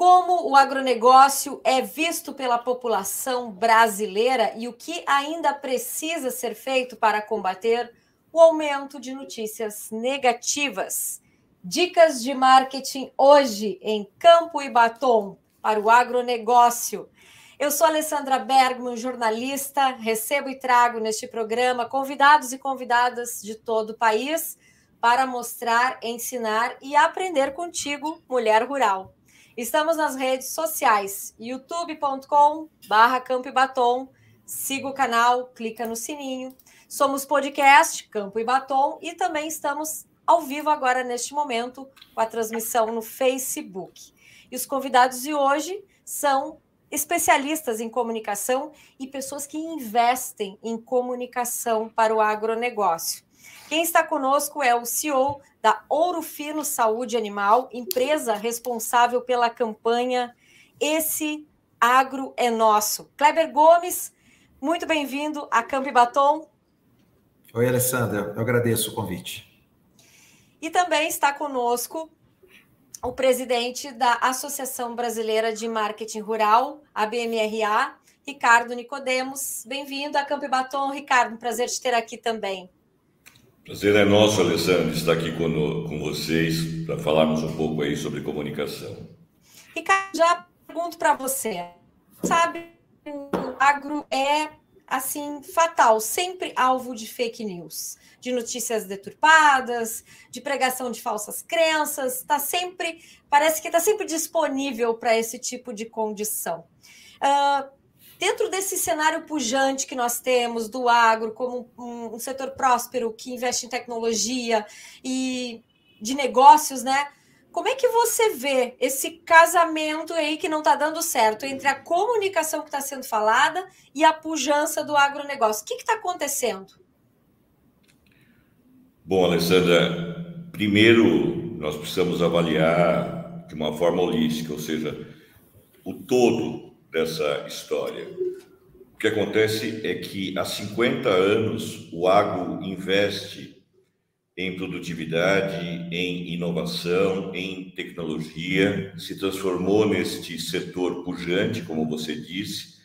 como o agronegócio é visto pela população brasileira e o que ainda precisa ser feito para combater o aumento de notícias negativas. Dicas de marketing hoje em Campo e Batom para o agronegócio. Eu sou Alessandra Bergman, jornalista, recebo e trago neste programa convidados e convidadas de todo o país para mostrar, ensinar e aprender contigo, mulher rural. Estamos nas redes sociais, youtube.com barra Campo e Batom. Siga o canal, clica no sininho. Somos podcast Campo e Batom e também estamos ao vivo agora neste momento com a transmissão no Facebook. E os convidados de hoje são especialistas em comunicação e pessoas que investem em comunicação para o agronegócio. Quem está conosco é o CEO da Ouro Fino Saúde Animal, empresa responsável pela campanha Esse Agro é Nosso. Kleber Gomes, muito bem-vindo a Campo e Batom. Oi, Alessandra, eu agradeço o convite. E também está conosco o presidente da Associação Brasileira de Marketing Rural, a BMRA, Ricardo Nicodemos. Bem-vindo a Campo Batom, Ricardo. Um prazer te ter aqui também. Prazer é nosso, Alessandro, estar aqui com, vocês para falarmos um pouco aí sobre comunicação. Ricardo, já pergunto para você. Sabe, o agro é assim fatal, sempre alvo de fake news, de notícias deturpadas, de pregação de falsas crenças, está sempre, parece que está sempre disponível para esse tipo de condição. Uh, Dentro desse cenário pujante que nós temos do agro como um, um setor próspero que investe em tecnologia e de negócios, né? Como é que você vê esse casamento aí que não está dando certo entre a comunicação que está sendo falada e a pujança do agronegócio? O que está acontecendo? Bom, Alessandra, primeiro nós precisamos avaliar de uma forma holística, ou seja, o todo dessa história. O que acontece é que há 50 anos o agro investe em produtividade, em inovação, em tecnologia, se transformou neste setor pujante, como você disse,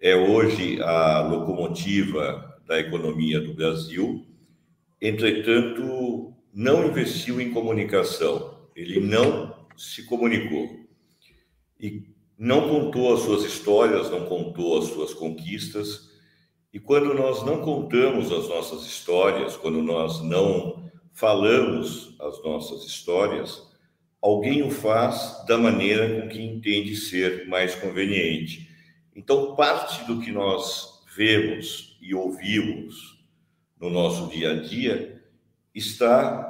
é hoje a locomotiva da economia do Brasil. Entretanto, não investiu em comunicação, ele não se comunicou. E não contou as suas histórias, não contou as suas conquistas. E quando nós não contamos as nossas histórias, quando nós não falamos as nossas histórias, alguém o faz da maneira com que entende ser mais conveniente. Então, parte do que nós vemos e ouvimos no nosso dia a dia está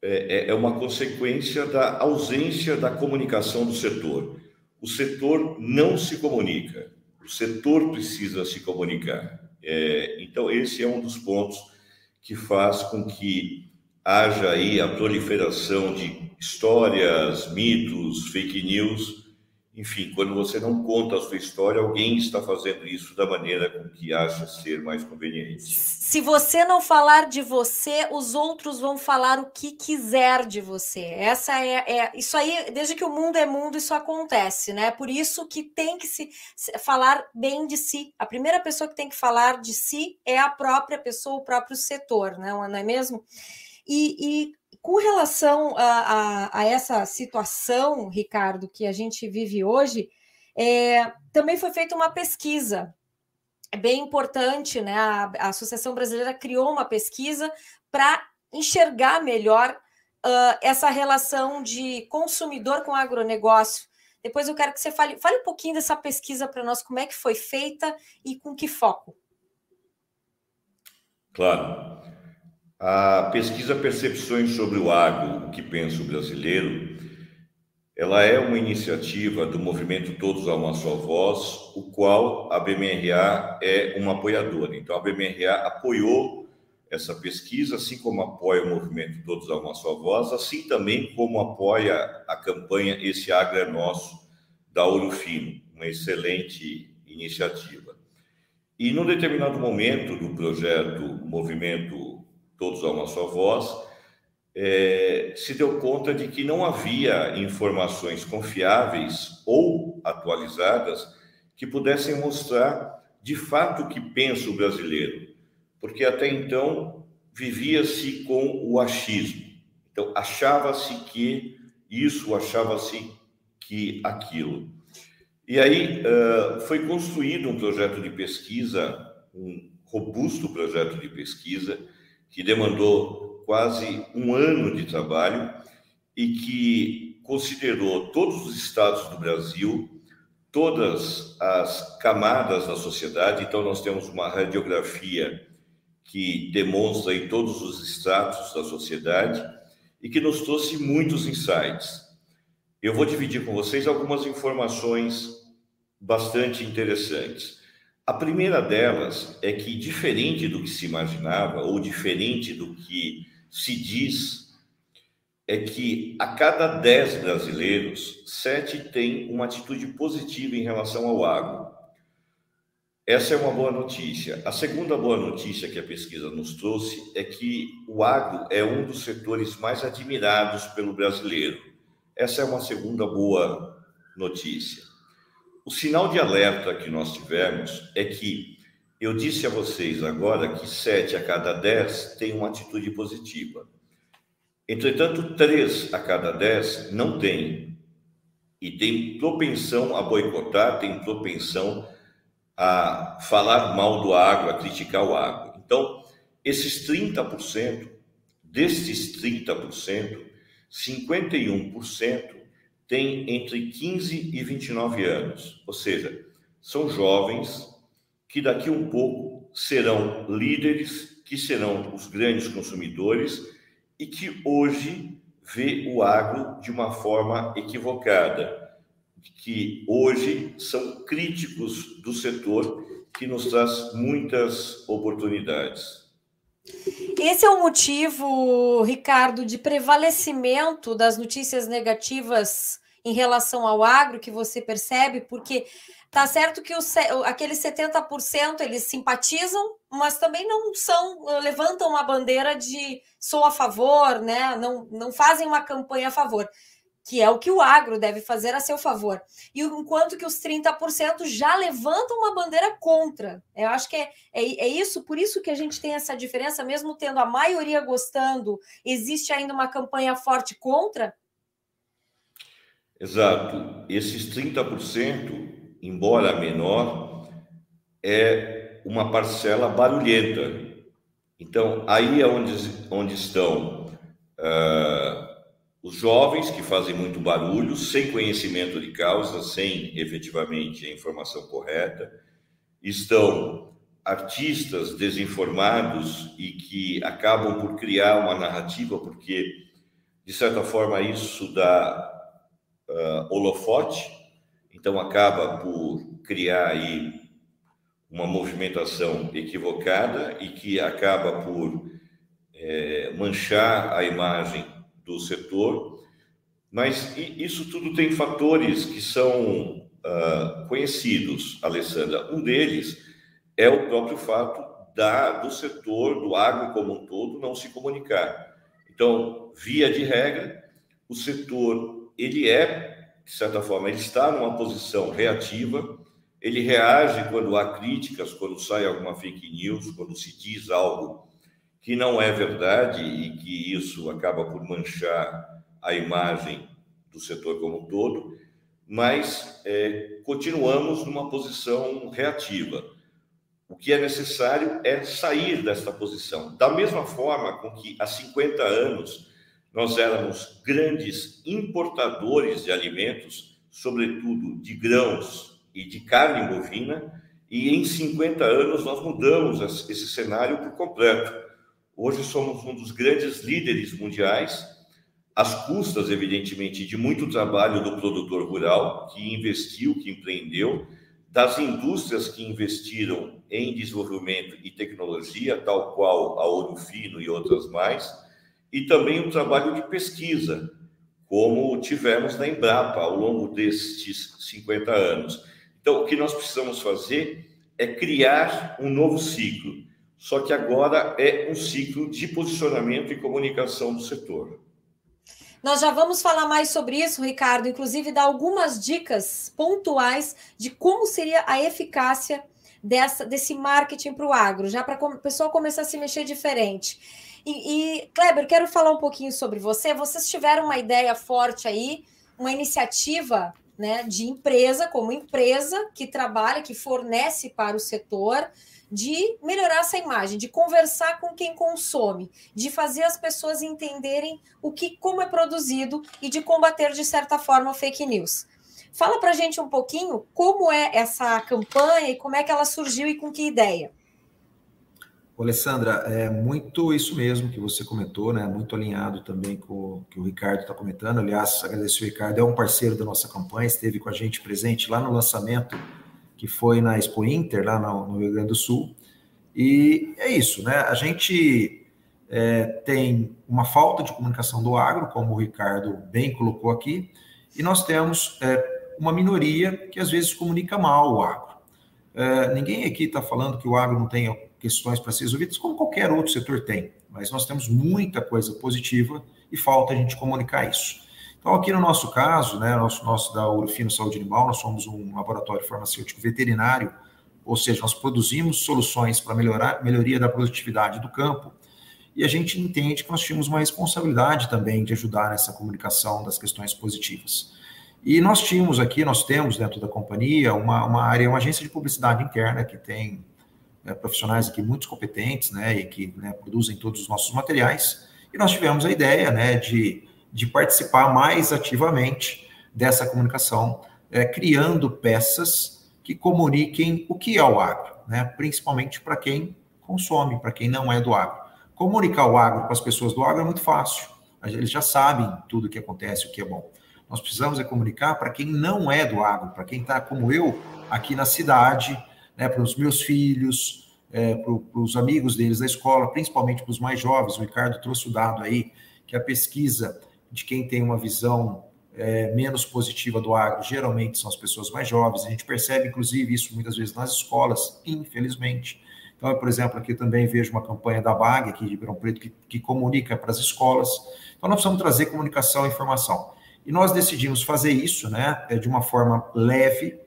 é, é uma consequência da ausência da comunicação do setor o setor não se comunica, o setor precisa se comunicar. É, então, esse é um dos pontos que faz com que haja aí a proliferação de histórias, mitos, fake news enfim, quando você não conta a sua história, alguém está fazendo isso da maneira com que acha ser mais conveniente. Se você não falar de você, os outros vão falar o que quiser de você. Essa é, é isso aí, desde que o mundo é mundo, isso acontece, né? Por isso que tem que se falar bem de si. A primeira pessoa que tem que falar de si é a própria pessoa, o próprio setor, né? não é mesmo? E, e com relação a, a, a, essa situação, Ricardo, que a gente vive hoje, é, também foi feita uma pesquisa. É bem importante, né? A, a Associação Brasileira criou uma pesquisa para enxergar melhor uh, essa relação de consumidor com agronegócio. Depois eu quero que você fale, fale um pouquinho dessa pesquisa para nós, como é que foi feita e com que foco. Claro. A pesquisa Percepções sobre o Agro, o que pensa o brasileiro, ela é uma iniciativa do movimento Todos a uma só voz, o qual a BMRA é uma apoiadora. Então, a BMRA apoiou essa pesquisa, assim como apoia o movimento Todos a uma só voz, assim também como apoia a campanha Esse Agro é Nosso, da Ouro Fino, uma excelente iniciativa. E, num determinado momento do projeto Movimento todos a uma só voz, é, se deu conta de que não havia informações confiáveis ou atualizadas que pudessem mostrar de fato o que pensa o brasileiro, porque até então vivia-se com o achismo. Então, achava-se que isso, achava-se que aquilo. E aí foi construído um projeto de pesquisa, um robusto projeto de pesquisa, que demandou quase um ano de trabalho e que considerou todos os estados do Brasil, todas as camadas da sociedade. Então, nós temos uma radiografia que demonstra em todos os estratos da sociedade e que nos trouxe muitos insights. Eu vou dividir com vocês algumas informações bastante interessantes. A primeira delas é que, diferente do que se imaginava, ou diferente do que se diz, é que a cada dez brasileiros, sete têm uma atitude positiva em relação ao agro. Essa é uma boa notícia. A segunda boa notícia que a pesquisa nos trouxe é que o agro é um dos setores mais admirados pelo brasileiro. Essa é uma segunda boa notícia. O sinal de alerta que nós tivemos é que eu disse a vocês agora que sete a cada dez têm uma atitude positiva. Entretanto, três a cada dez não têm. E tem propensão a boicotar, tem propensão a falar mal do agro, a criticar o agro. Então, esses 30%, desses 30%, 51% têm entre 15 e 29 anos, ou seja, são jovens que daqui um pouco serão líderes, que serão os grandes consumidores e que hoje vê o agro de uma forma equivocada, que hoje são críticos do setor, que nos traz muitas oportunidades. Esse é o motivo, Ricardo, de prevalecimento das notícias negativas em relação ao agro que você percebe, porque tá certo que os, aqueles 70% eles simpatizam, mas também não são, levantam uma bandeira de sou a favor, né? Não, não fazem uma campanha a favor que é o que o agro deve fazer a seu favor. E enquanto que os 30% já levantam uma bandeira contra. Eu acho que é, é, é, isso, por isso que a gente tem essa diferença, mesmo tendo a maioria gostando, existe ainda uma campanha forte contra? Exato. Esses 30%, embora menor, é uma parcela barulhenta. Então, aí é onde, onde estão. Uh, os jovens que fazem muito barulho, sem conhecimento de causa, sem efetivamente a informação correta, estão artistas desinformados e que acabam por criar uma narrativa, porque, de certa forma, isso dá uh, holofote, então acaba por criar aí uma movimentação equivocada e que acaba por é, manchar a imagem do setor, mas isso tudo tem fatores que são uh, conhecidos, Alessandra. Um deles é o próprio fato da, do setor, do agro como um todo, não se comunicar. Então, via de regra, o setor, ele é, de certa forma, ele está numa posição reativa, ele reage quando há críticas, quando sai alguma fake news, quando se diz algo que não é verdade e que isso acaba por manchar a imagem do setor como um todo, mas é, continuamos numa posição reativa. O que é necessário é sair desta posição. Da mesma forma com que há 50 anos nós éramos grandes importadores de alimentos, sobretudo de grãos e de carne bovina, e em 50 anos nós mudamos esse cenário por completo. Hoje somos um dos grandes líderes mundiais, às custas, evidentemente, de muito trabalho do produtor rural, que investiu, que empreendeu, das indústrias que investiram em desenvolvimento e tecnologia, tal qual a Ouro Fino e outras mais, e também o trabalho de pesquisa, como tivemos na Embrapa ao longo destes 50 anos. Então, o que nós precisamos fazer é criar um novo ciclo Só que agora é um ciclo de posicionamento e comunicação do setor. Nós já vamos falar mais sobre isso, Ricardo, inclusive dar algumas dicas pontuais de como seria a eficácia dessa, desse marketing para o agro, já para a pessoa começar a se mexer diferente. E, e, Kleber, quero falar um pouquinho sobre você. Vocês tiveram uma ideia forte aí, uma iniciativa né, de empresa, como empresa que trabalha, que fornece para o setor, de melhorar essa imagem, de conversar com quem consome, de fazer as pessoas entenderem o que, como é produzido e de combater de certa forma fake news. Fala para gente um pouquinho como é essa campanha e como é que ela surgiu e com que ideia. Alessandra, é muito isso mesmo que você comentou, né? Muito alinhado também com o que o Ricardo está comentando. Aliás, agradecer o Ricardo, é um parceiro da nossa campanha, esteve com a gente presente lá no lançamento que foi na Expo Inter, lá no, no Rio Grande do Sul. E é isso, né? A gente é, tem uma falta de comunicação do agro, como o Ricardo bem colocou aqui, e nós temos é, uma minoria que às vezes comunica mal o agro. É, ninguém aqui está falando que o agro não tenha questões para ser resolvidas, como qualquer outro setor tem, mas nós temos muita coisa positiva e falta a gente comunicar isso. Então, aqui no nosso caso, né, nosso, nosso da Urufino Saúde Animal, nós somos um laboratório farmacêutico veterinário, ou seja, nós produzimos soluções para melhorar melhoria da produtividade do campo, e a gente entende que nós tínhamos uma responsabilidade também de ajudar nessa comunicação das questões positivas. E nós tínhamos aqui, nós temos dentro da companhia uma, uma área, uma agência de publicidade interna que tem né, profissionais aqui muito competentes, né, e que né, produzem todos os nossos materiais. E nós tivemos a ideia, né, de, de participar mais ativamente dessa comunicação, é, criando peças que comuniquem o que é o agro, né, principalmente para quem consome, para quem não é do agro. Comunicar o agro para as pessoas do agro é muito fácil. Eles já sabem tudo o que acontece, o que é bom. Nós precisamos é comunicar para quem não é do agro, para quem está como eu aqui na cidade, né, para os meus filhos, é, para os amigos deles da escola, principalmente para os mais jovens. O Ricardo trouxe o dado aí que a pesquisa de quem tem uma visão é, menos positiva do agro geralmente são as pessoas mais jovens. A gente percebe, inclusive, isso muitas vezes nas escolas, infelizmente. Então, eu, por exemplo, aqui também vejo uma campanha da BAG, aqui de Ribeirão Preto, que, que comunica para as escolas. Então, nós precisamos trazer comunicação e informação. E nós decidimos fazer isso né, é, de uma forma leve,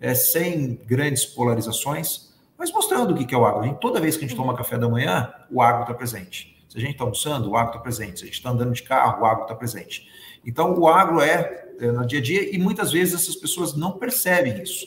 é, sem grandes polarizações, mas mostrando o que é o agro. toda vez que a gente toma café da manhã, o agro está presente. A gente está almoçando, o agro está presente. Se a gente está andando de carro, o agro está presente. Então, o agro é, é, no dia a dia e muitas vezes essas pessoas não percebem isso.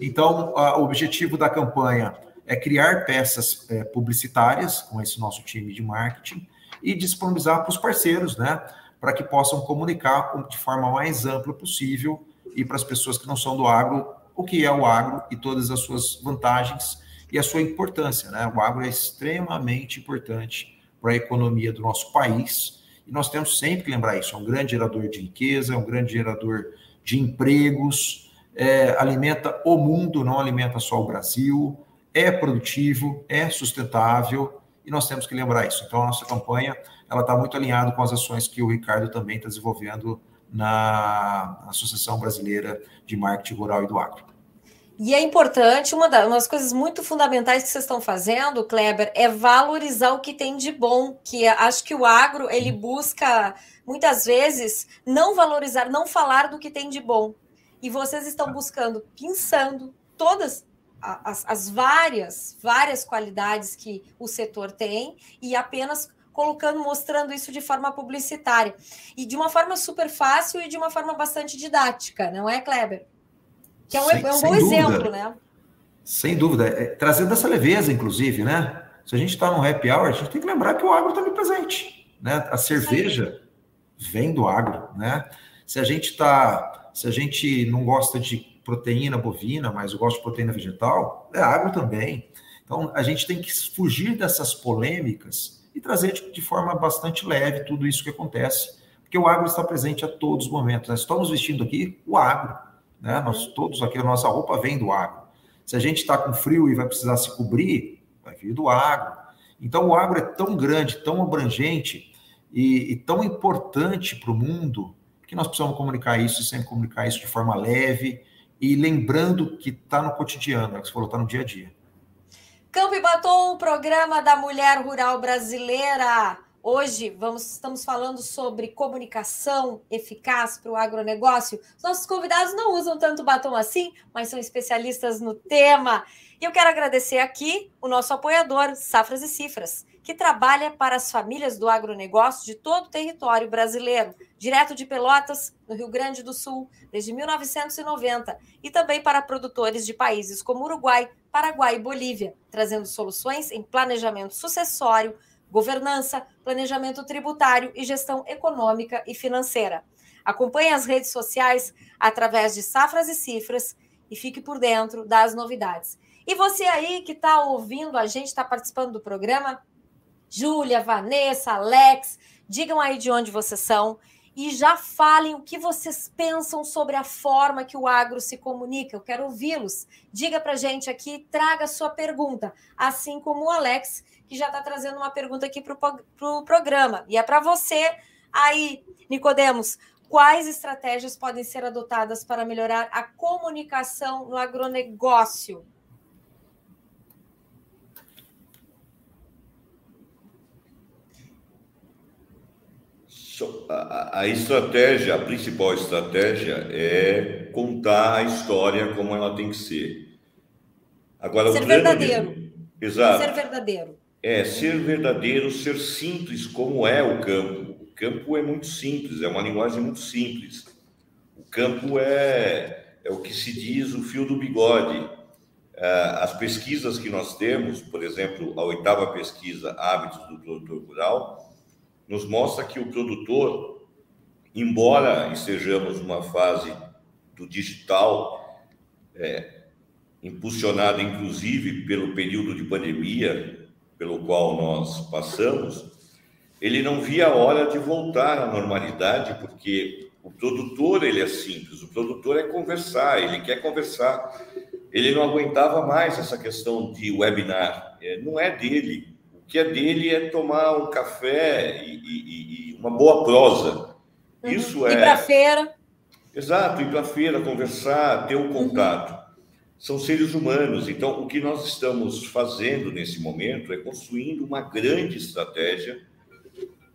Então, a, o objetivo da campanha é criar peças é, publicitárias com esse nosso time de marketing e disponibilizar para os parceiros, né? para que possam comunicar de forma mais ampla possível e para as pessoas que não são do agro o que é o agro e todas as suas vantagens e a sua importância. Né? O agro é extremamente importante para a economia do nosso país e nós temos sempre que lembrar isso. É um grande gerador de riqueza, é um grande gerador de empregos, é, alimenta o mundo, não alimenta só o Brasil, é produtivo, é sustentável e nós temos que lembrar isso. Então, a nossa campanha ela está muito alinhada com as ações que o Ricardo também está desenvolvendo na Associação Brasileira de Marketing Rural e do Agro. E é importante, uma das, coisas muito fundamentais que vocês estão fazendo, Kleber, é valorizar o que tem de bom, que é, acho que o agro, ele busca, muitas vezes, não valorizar, não falar do que tem de bom. E vocês estão buscando, pensando todas as, as várias, várias qualidades que o setor tem e apenas colocando, mostrando isso de forma publicitária. E de uma forma super fácil e de uma forma bastante didática, não é, Kleber? Que é um, sem, é um bom dúvida. exemplo, né? Sem dúvida. É, trazendo essa leveza, inclusive, né? Se a gente está no happy hour, a gente tem que lembrar que o agro está ali presente. Né? A cerveja vem do agro, né? Se a gente tá, se a gente não gosta de proteína bovina, mas gosta de proteína vegetal, é agro também. Então a gente tem que fugir dessas polêmicas e trazer de, de, forma bastante leve tudo isso que acontece, porque o agro está presente a todos os momentos. Nós estamos vestindo aqui o agro, né? Nós todos aqui, a nossa roupa vem do agro. Se a gente está com frio e vai precisar se cobrir, vai vir do agro. Então o agro é tão grande, tão abrangente e, e tão importante para o mundo que nós precisamos comunicar isso e sempre comunicar isso de forma leve e lembrando que está no cotidiano, é que você falou, está no dia a dia. Campo e Batom, o programa da mulher rural brasileira. Hoje vamos, estamos falando sobre comunicação eficaz para o agronegócio. Os nossos convidados não usam tanto batom assim, mas são especialistas no tema. E eu quero agradecer aqui o nosso apoiador, Safras e Cifras, que trabalha para as famílias do agronegócio de todo o território brasileiro, direto de Pelotas, no Rio Grande do Sul, desde 1990, e também para produtores de países como Uruguai, Paraguai e Bolívia, trazendo soluções em planejamento sucessório, governança, planejamento tributário e gestão econômica e financeira. Acompanhe as redes sociais através de Safras e Cifras e fique por dentro das novidades. E você aí que está ouvindo a gente, está participando do programa, Júlia, Vanessa, Alex, digam aí de onde vocês são e já falem o que vocês pensam sobre a forma que o agro se comunica. Eu quero ouvi-los. Diga para gente aqui, traga sua pergunta, assim como o Alex, que já está trazendo uma pergunta aqui para o pro programa. E é para você aí, Nicodemos. Quais estratégias podem ser adotadas para melhorar a comunicação no agronegócio? A, estratégia, a principal estratégia é contar a história como ela tem que ser. Agora, ser verdadeiro. Exato. Ser verdadeiro. É, ser verdadeiro, ser simples, como é o campo. O campo é muito simples, é uma linguagem muito simples. O campo é, é o que se diz o fio do bigode. Ah, as pesquisas que nós temos, por exemplo, a oitava pesquisa, Hábitos do Produtor Rural, nos mostra que o produtor, embora estejamos numa fase do digital, é, impulsionada inclusive pelo período de pandemia pelo qual nós passamos, ele não via a hora de voltar à normalidade, porque o produtor ele é simples, o produtor é conversar, ele quer conversar. Ele não aguentava mais essa questão de webinar, é, não é dele que é dele é tomar um café e, e, e uma boa prosa. Uhum. Isso é. Ir para feira. Exato, ir para feira, conversar, ter o um contato. Uhum. São seres humanos. Então, o que nós estamos fazendo nesse momento é construindo uma grande estratégia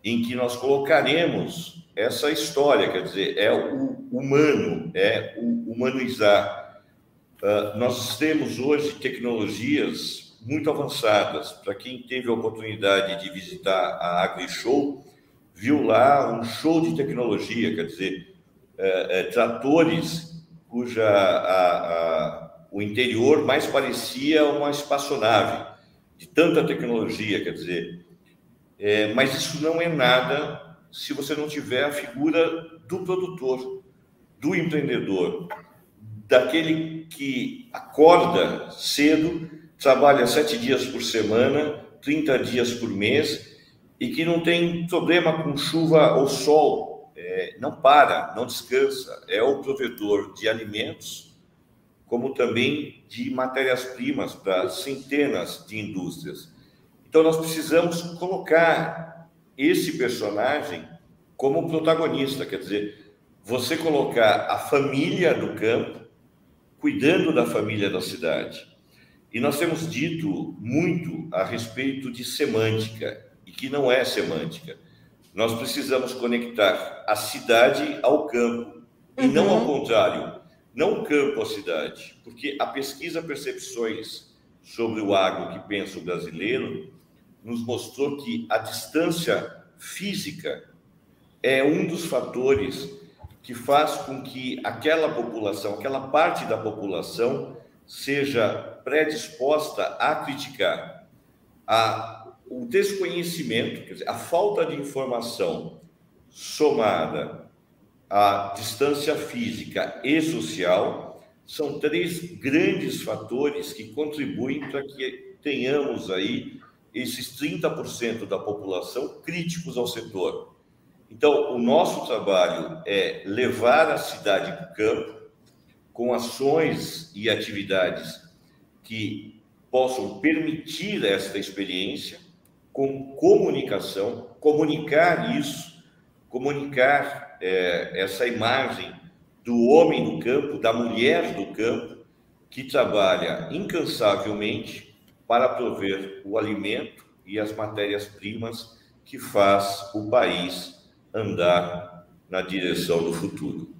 em que nós colocaremos essa história, quer dizer, é o humano, é o humanizar. Uh, nós temos hoje tecnologias muito avançadas. Para quem teve a oportunidade de visitar a AgriShow, viu lá um show de tecnologia, quer dizer, é, é, tratores cuja a, a, o interior mais parecia uma espaçonave, de tanta tecnologia, quer dizer. É, mas isso não é nada se você não tiver a figura do produtor, do empreendedor, daquele que acorda cedo trabalha sete dias por semana, 30 dias por mês, e que não tem problema com chuva ou sol, é, não para, não descansa, é o provedor de alimentos, como também de matérias-primas para centenas de indústrias. Então, nós precisamos colocar esse personagem como protagonista, quer dizer, você colocar a família do campo cuidando da família da cidade e nós temos dito muito a respeito de semântica, e que não é semântica. Nós precisamos conectar a cidade ao campo, e não ao uhum. contrário, não o campo à cidade, porque a pesquisa Percepções sobre o agro que pensa o brasileiro nos mostrou que a distância física é um dos fatores que faz com que aquela população, aquela parte da população, seja predisposta a criticar a, o desconhecimento, quer dizer, a falta de informação somada à distância física e social, são três grandes fatores que contribuem para que tenhamos aí esses 30% da população críticos ao setor. Então, o nosso trabalho é levar a cidade para o campo com ações e atividades que possam permitir esta experiência com comunicação, comunicar isso, comunicar é, essa imagem do homem do campo, da mulher do campo, que trabalha incansavelmente para prover o alimento e as matérias-primas que faz o país andar na direção do futuro.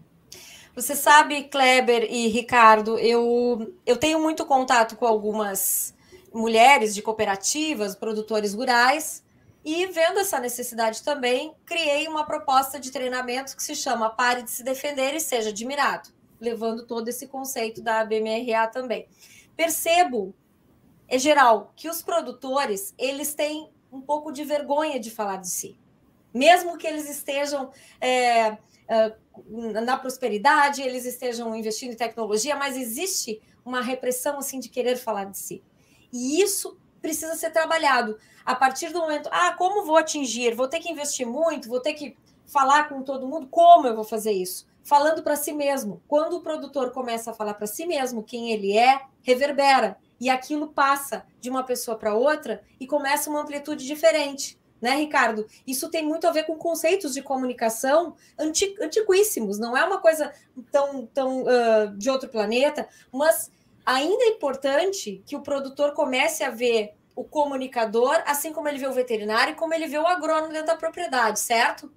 Você sabe, Kleber e Ricardo, eu, eu tenho muito contato com algumas mulheres de cooperativas, produtores rurais, e vendo essa necessidade também, criei uma proposta de treinamento que se chama Pare de se defender e seja admirado, levando todo esse conceito da BMRA também. Percebo, é geral, que os produtores, eles têm um pouco de vergonha de falar de si. Mesmo que eles estejam é, é, na prosperidade, eles estejam investindo em tecnologia, mas existe uma repressão assim de querer falar de si. E isso precisa ser trabalhado a partir do momento, ah, como vou atingir? Vou ter que investir muito, vou ter que falar com todo mundo, como eu vou fazer isso? Falando para si mesmo. Quando o produtor começa a falar para si mesmo quem ele é, reverbera e aquilo passa de uma pessoa para outra e começa uma amplitude diferente. Né, Ricardo? Isso tem muito a ver com conceitos de comunicação anti, antiquíssimos, não é uma coisa tão, tão uh, de outro planeta, mas ainda é importante que o produtor comece a ver o comunicador, assim como ele vê o veterinário e como ele vê o agrônomo dentro da propriedade, certo?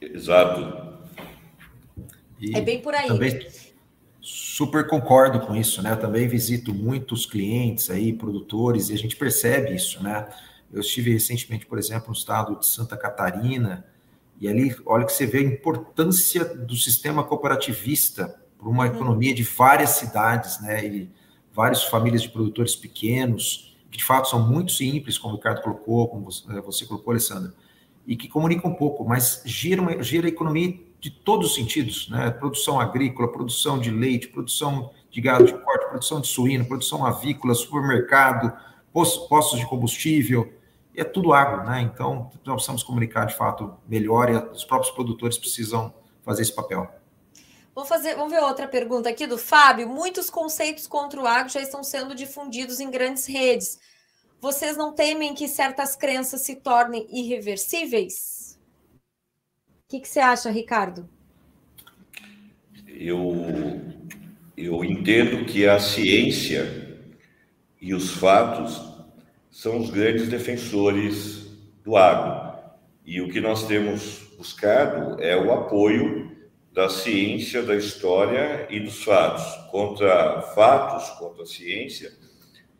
Exato. E é bem por aí. Também super concordo com isso, né? Também visito muitos clientes aí, produtores, e a gente percebe isso, né? Eu estive recentemente, por exemplo, no estado de Santa Catarina, e ali, olha que você vê a importância do sistema cooperativista para uma economia de várias cidades, né? E várias famílias de produtores pequenos, que de fato são muito simples, como o Ricardo colocou, como você, você colocou, Alessandra, e que comunicam um pouco, mas giram, gira a economia de todos os sentidos, né? Produção agrícola, produção de leite, produção de gado de corte, produção de suíno, produção avícola, supermercado, postos de combustível, é tudo água, né? Então, nós precisamos comunicar de fato melhor e os próprios produtores precisam fazer esse papel. Vamos, fazer, vamos ver outra pergunta aqui do Fábio. Muitos conceitos contra o agro já estão sendo difundidos em grandes redes. Vocês não temem que certas crenças se tornem irreversíveis? O que, que você acha, Ricardo? Eu, eu entendo que a ciência e os fatos são os grandes defensores do agro. E o que nós temos buscado é o apoio da ciência, da história e dos fatos. Contra fatos, contra a ciência,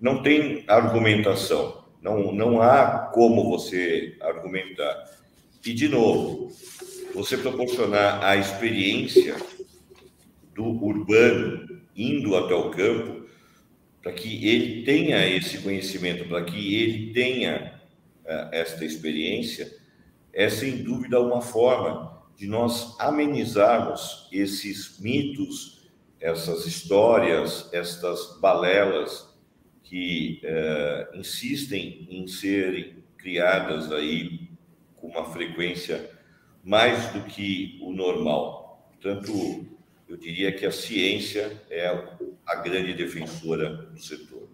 não tem argumentação, não, não há como você argumentar. E, de novo, você proporcionar a experiência do urbano indo até o campo, para que ele tenha esse conhecimento, para que ele tenha uh, esta experiência, é sem dúvida uma forma de nós amenizarmos esses mitos, essas histórias, estas balelas que eh, insistem em serem criadas aí com uma frequência mais do que o normal. Portanto, eu diria que a ciência é a grande defensora do setor.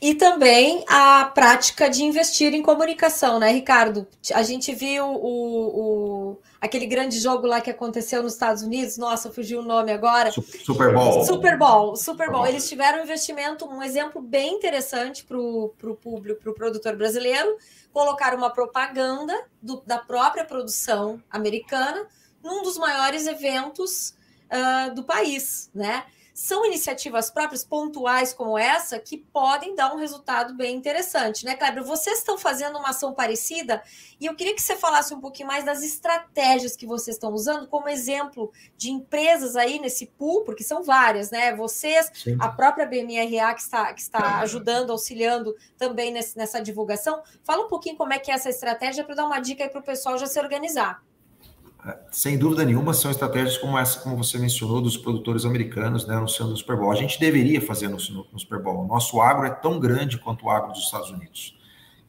E também a prática de investir em comunicação, né, Ricardo? A gente viu o, o, aquele grande jogo lá que aconteceu nos Estados Unidos, nossa, fugiu o nome agora. Super Bowl. Super Bowl, Super Bowl. Eles tiveram um investimento, um exemplo bem interessante para o público, para o produtor brasileiro, colocar uma propaganda do, da própria produção americana num dos maiores eventos uh, do país, né? São iniciativas próprias, pontuais como essa, que podem dar um resultado bem interessante, né, Kleber? Vocês estão fazendo uma ação parecida e eu queria que você falasse um pouquinho mais das estratégias que vocês estão usando como exemplo de empresas aí nesse pool, porque são várias, né? Vocês, Sim. a própria BMRA que está, que está ajudando, auxiliando também nesse, nessa divulgação. Fala um pouquinho como é que é essa estratégia para dar uma dica aí para o pessoal já se organizar. Sem dúvida nenhuma, são estratégias como essa, como você mencionou, dos produtores americanos, né, anunciando o Super Bowl. A gente deveria fazer no, no, Super Bowl. O nosso agro é tão grande quanto o agro dos Estados Unidos.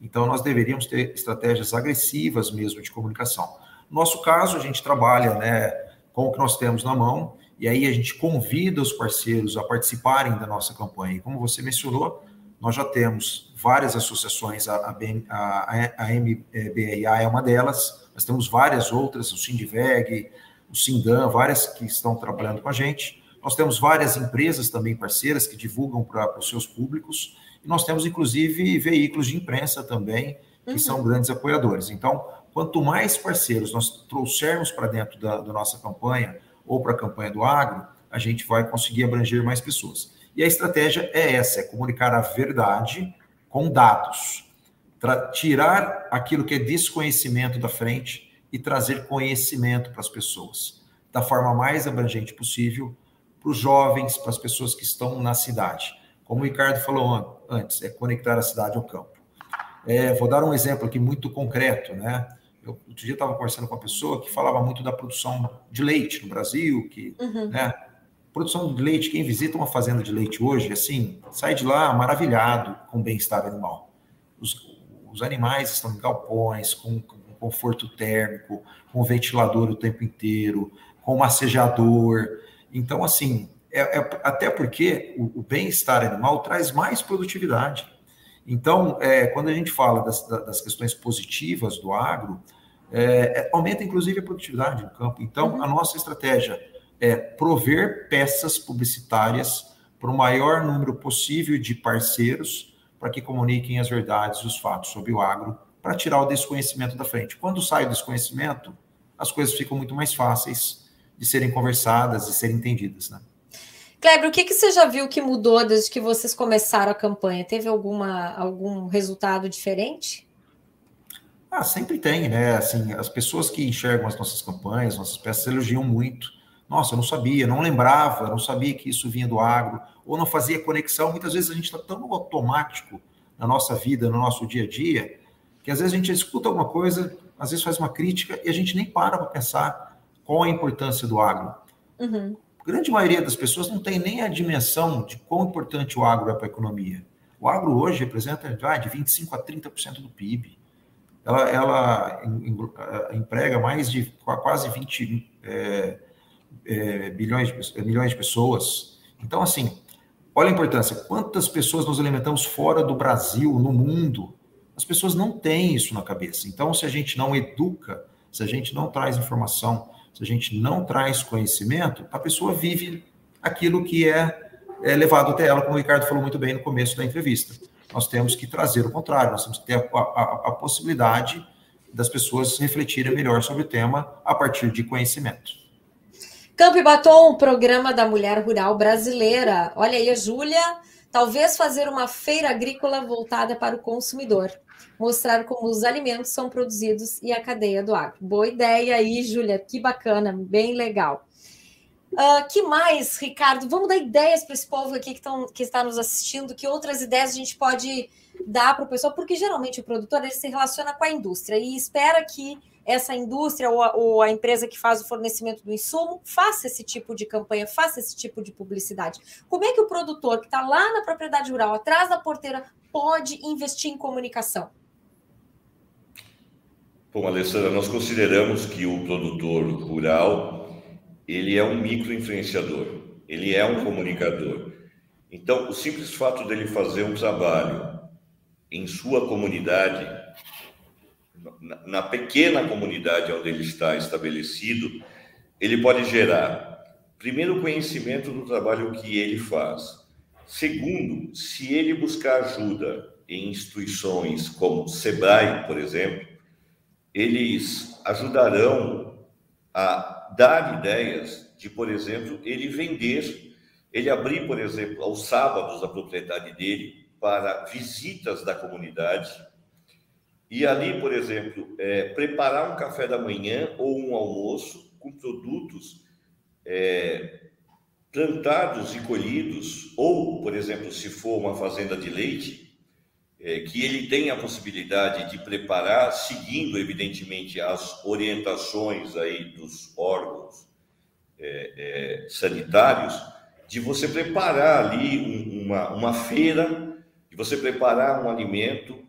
Então, nós deveríamos ter estratégias agressivas mesmo de comunicação. No nosso caso, a gente trabalha né, com o que nós temos na mão, e aí a gente convida os parceiros a participarem da nossa campanha. E como você mencionou, nós já temos várias associações, a, a, a, a MBRA é uma delas, nós temos várias outras, o Sindiveg, o Sindan, várias que estão trabalhando com a gente, Nós temos várias empresas também parceiras que divulgam para os seus públicos, e nós temos, inclusive, veículos de imprensa também, que uhum. são grandes apoiadores. Então, quanto mais parceiros nós trouxermos para dentro da, da nossa campanha ou para a campanha do agro, a gente vai conseguir abranger mais pessoas. E a estratégia é essa: é comunicar a verdade com dados, tirar aquilo que é desconhecimento da frente e trazer conhecimento para as pessoas, da forma mais abrangente possível, para os jovens, para as pessoas que estão na cidade. Como o Ricardo falou antes, é conectar a cidade ao campo. É, vou dar um exemplo aqui muito concreto, né? Eu, outro dia estava conversando com uma pessoa que falava muito da produção de leite no Brasil, que, uhum. né? Produção de leite, quem visita uma fazenda de leite hoje, assim, sai de lá maravilhado com o bem-estar animal. Os, os animais estão em galpões, com, com conforto térmico, com ventilador o tempo inteiro, com massageador. Então, assim, é, é, até porque o, o bem-estar animal traz mais produtividade. Então, é, quando a gente fala das, das questões positivas do agro, é, é, aumenta inclusive a produtividade no campo. Então, uhum. a nossa estratégia é prover peças publicitárias para o maior número possível de parceiros para que comuniquem as verdades e os fatos sobre o agro, para tirar o desconhecimento da frente. Quando sai o desconhecimento, as coisas ficam muito mais fáceis de serem conversadas e serem entendidas, né? Kleber, o que, que você já viu que mudou desde que vocês começaram a campanha? Teve alguma, algum resultado diferente? Ah, sempre tem, né? Assim, as pessoas que enxergam as nossas campanhas, nossas peças, elogiam muito. Nossa, eu não sabia, não lembrava, não sabia que isso vinha do agro, ou não fazia conexão. Muitas vezes a gente está tão automático na nossa vida, no nosso dia a dia, que às vezes a gente escuta alguma coisa, às vezes faz uma crítica e a gente nem para para pensar qual a importância do agro. Uhum a grande maioria das pessoas não tem nem a dimensão de quão importante o agro é para a economia. O agro hoje representa ah, de 25% a 30% do PIB. Ela, ela eh, emprega mais de quase 20 é, é, bilhões, de, milhões de pessoas. Então, assim, olha a importância. Quantas pessoas nos alimentamos fora do Brasil, no mundo? As pessoas não têm isso na cabeça. Então, se a gente não educa, se a gente não traz informação, se a gente não traz conhecimento, a pessoa vive aquilo que é, é levado até ela, como o Ricardo falou muito bem no começo da entrevista. Nós temos que trazer o contrário, nós temos que ter a, a, a possibilidade das pessoas refletirem melhor sobre o tema a partir de conhecimento. Campo e Batom, programa da mulher rural brasileira. Olha aí Júlia, talvez fazer uma feira agrícola voltada para o consumidor mostrar como os alimentos são produzidos e a cadeia do agro. Boa ideia aí, Júlia, que bacana, bem legal. Uh, que mais, Ricardo? Vamos dar ideias para esse povo aqui que, tão, que está nos assistindo, que outras ideias a gente pode dar para o pessoal, porque geralmente o produtor ele se relaciona com a indústria e espera que essa indústria ou a, ou a, empresa que faz o fornecimento do insumo faça esse tipo de campanha, faça esse tipo de publicidade. Como é que o produtor que está lá na propriedade rural, atrás da porteira, pode investir em comunicação? Bom, Alessandra, nós consideramos que o produtor rural ele é um microinfluenciador, ele é um comunicador. Então, o simples fato dele fazer um trabalho em sua comunidade, na pequena comunidade onde ele está estabelecido, ele pode gerar, primeiro, conhecimento do trabalho que ele faz. Segundo, se ele buscar ajuda em instituições como SEBRAE, por exemplo, eles ajudarão a dar ideias de, por exemplo, ele vender, ele abrir, por exemplo, aos sábados a propriedade dele para visitas da comunidade e ali, por exemplo, é, preparar um café da manhã ou um almoço com produtos é, plantados e colhidos, ou, por exemplo, se for uma fazenda de leite, é, que ele tem a possibilidade de preparar, seguindo, evidentemente, as orientações aí dos órgãos é, é, sanitários, de você preparar ali um, uma, uma feira, de você preparar um alimento,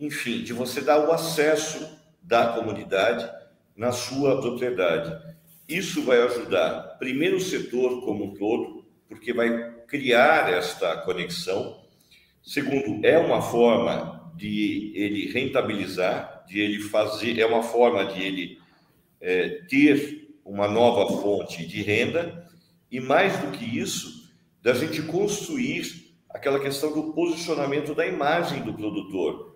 enfim, de você dar o acesso da comunidade na sua propriedade. Isso vai ajudar, primeiro, o setor como um todo, porque vai criar esta conexão Segundo, é uma forma de ele rentabilizar, de ele fazer, é uma forma de ele é, ter uma nova fonte de renda e mais do que isso, da gente construir aquela questão do posicionamento da imagem do produtor.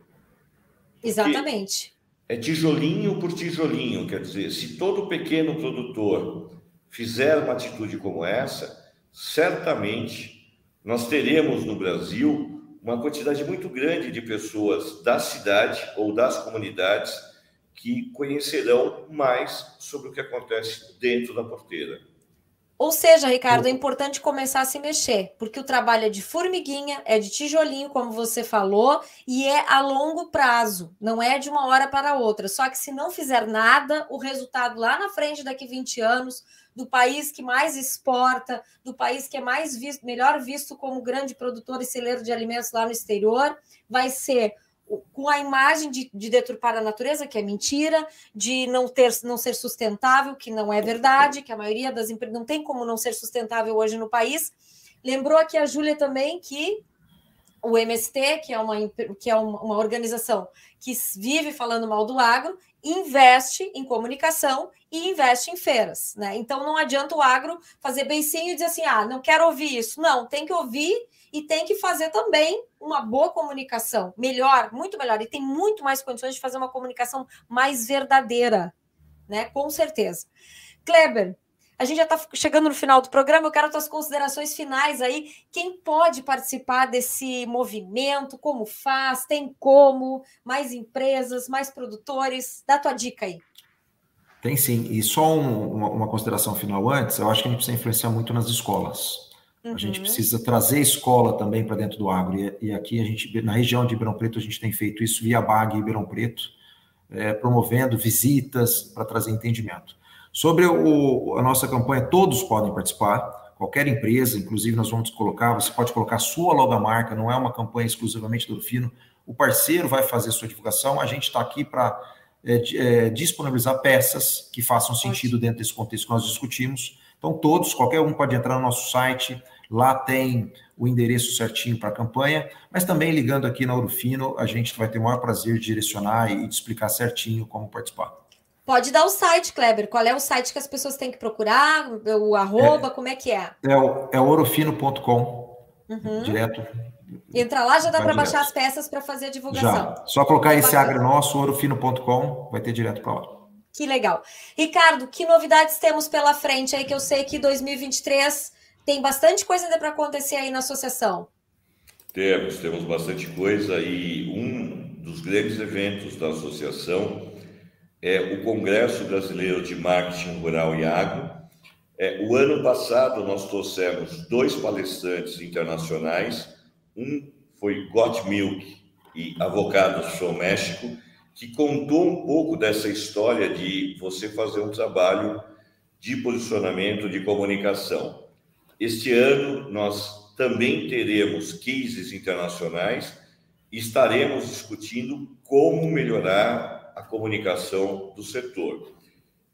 Exatamente. É tijolinho por tijolinho, quer dizer, se todo pequeno produtor fizer uma atitude como essa, certamente nós teremos no Brasil uma quantidade muito grande de pessoas da cidade ou das comunidades que conhecerão mais sobre o que acontece dentro da porteira. Ou seja, Ricardo, é importante começar a se mexer, porque o trabalho é de formiguinha, é de tijolinho, como você falou, e é a longo prazo, não é de uma hora para outra. Só que se não fizer nada, o resultado lá na frente, daqui 20 anos, do país que mais exporta, do país que é mais visto, melhor visto como grande produtor e celeiro de alimentos lá no exterior, vai ser com a imagem de, de deturpar a natureza, que é mentira, de não ter não ser sustentável, que não é verdade, que a maioria das empresas não tem como não ser sustentável hoje no país. Lembrou aqui a Júlia também que o MST, que é uma, que é uma organização que vive falando mal do agro, investe em comunicação e investe em feiras. Né? Então não adianta o agro fazer beicinho e dizer assim: ah, não quero ouvir isso. Não, tem que ouvir e tem que fazer também uma boa comunicação, melhor, muito melhor, e tem muito mais condições de fazer uma comunicação mais verdadeira, né? Com certeza. Kleber, a gente já está chegando no final do programa, eu quero tuas considerações finais aí. Quem pode participar desse movimento? Como faz? Tem como? Mais empresas, mais produtores? Dá tua dica aí. Tem sim. E só um, uma, uma, consideração final antes, eu acho que a gente precisa influenciar muito nas escolas. Uhum. A gente uhum. precisa trazer escola também para dentro do agro. E, e, aqui a gente, na região de Ribeirão Preto, a gente tem feito isso via BAG e Ribeirão Preto, é, promovendo visitas para trazer entendimento. Sobre o, a nossa campanha, todos podem participar, qualquer empresa, inclusive nós vamos colocar, você pode colocar sua logomarca, não é uma campanha exclusivamente do Fino, o parceiro vai fazer sua divulgação, a gente está aqui para é, é, disponibilizar peças que façam sentido dentro desse contexto que nós discutimos. Então, todos, qualquer um pode entrar no nosso site, lá tem o endereço certinho para a campanha, mas também ligando aqui na Urufino, a gente vai ter o maior prazer de direcionar e de explicar certinho como participar. Pode dar o site, Kleber. Qual é o site que as pessoas têm que procurar? O arroba, é, como é que é? É, o, é orofino.com, uhum. direto. Entra lá, já dá para baixar as peças para fazer a divulgação. Já. Só colocar esse agro nosso, orofino.com, vai ter direto para lá. Que legal. Ricardo, que novidades temos pela frente aí que eu sei que 2023 tem bastante coisa ainda para acontecer aí na associação? Temos, temos bastante coisa e um dos grandes eventos da associação é o Congresso Brasileiro de Marketing Rural e Agro. É, o ano passado nós trouxemos dois palestrantes internacionais, um foi Got Milk e Avocados Show México, que contou um pouco dessa história de você fazer um trabalho de posicionamento, de comunicação. Este ano nós também teremos cases internacionais e estaremos discutindo como melhorar a comunicação do setor.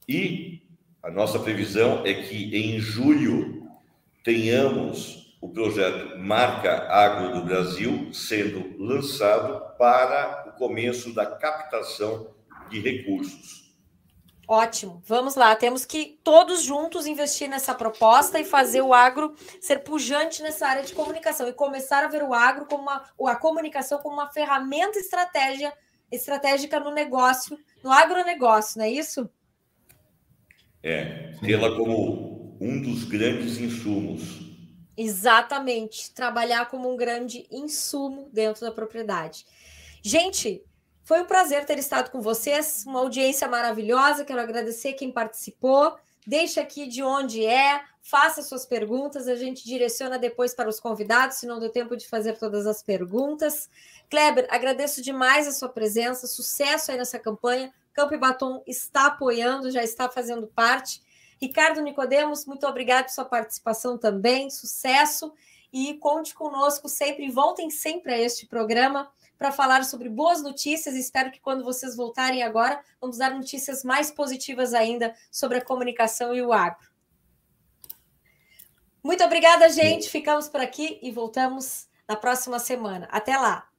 E a nossa previsão é que em julho tenhamos o projeto Marca Agro do Brasil sendo lançado para o começo da captação de recursos. Ótimo, vamos lá. Temos que todos juntos investir nessa proposta e fazer o agro ser pujante nessa área de comunicação e começar a ver o agro como uma, a comunicação como uma ferramenta estratégia, estratégica no negócio, no agronegócio, não é isso? É, tê-la como um dos grandes insumos. Exatamente, trabalhar como um grande insumo dentro da propriedade. Gente, foi um prazer ter estado com vocês, uma audiência maravilhosa. Quero agradecer quem participou. Deixe aqui de onde é, faça suas perguntas, a gente direciona depois para os convidados, se não deu tempo de fazer todas as perguntas. Kleber, agradeço demais a sua presença, sucesso aí nessa campanha. Campo e Batom está apoiando, já está fazendo parte. Ricardo Nicodemos, muito obrigado por sua participação também, sucesso e conte conosco sempre, voltem sempre a este programa para falar sobre boas notícias. Espero que quando vocês voltarem agora, vamos dar notícias mais positivas ainda sobre a comunicação e o agro. Muito obrigada, gente. Ficamos por aqui e voltamos na próxima semana. Até lá.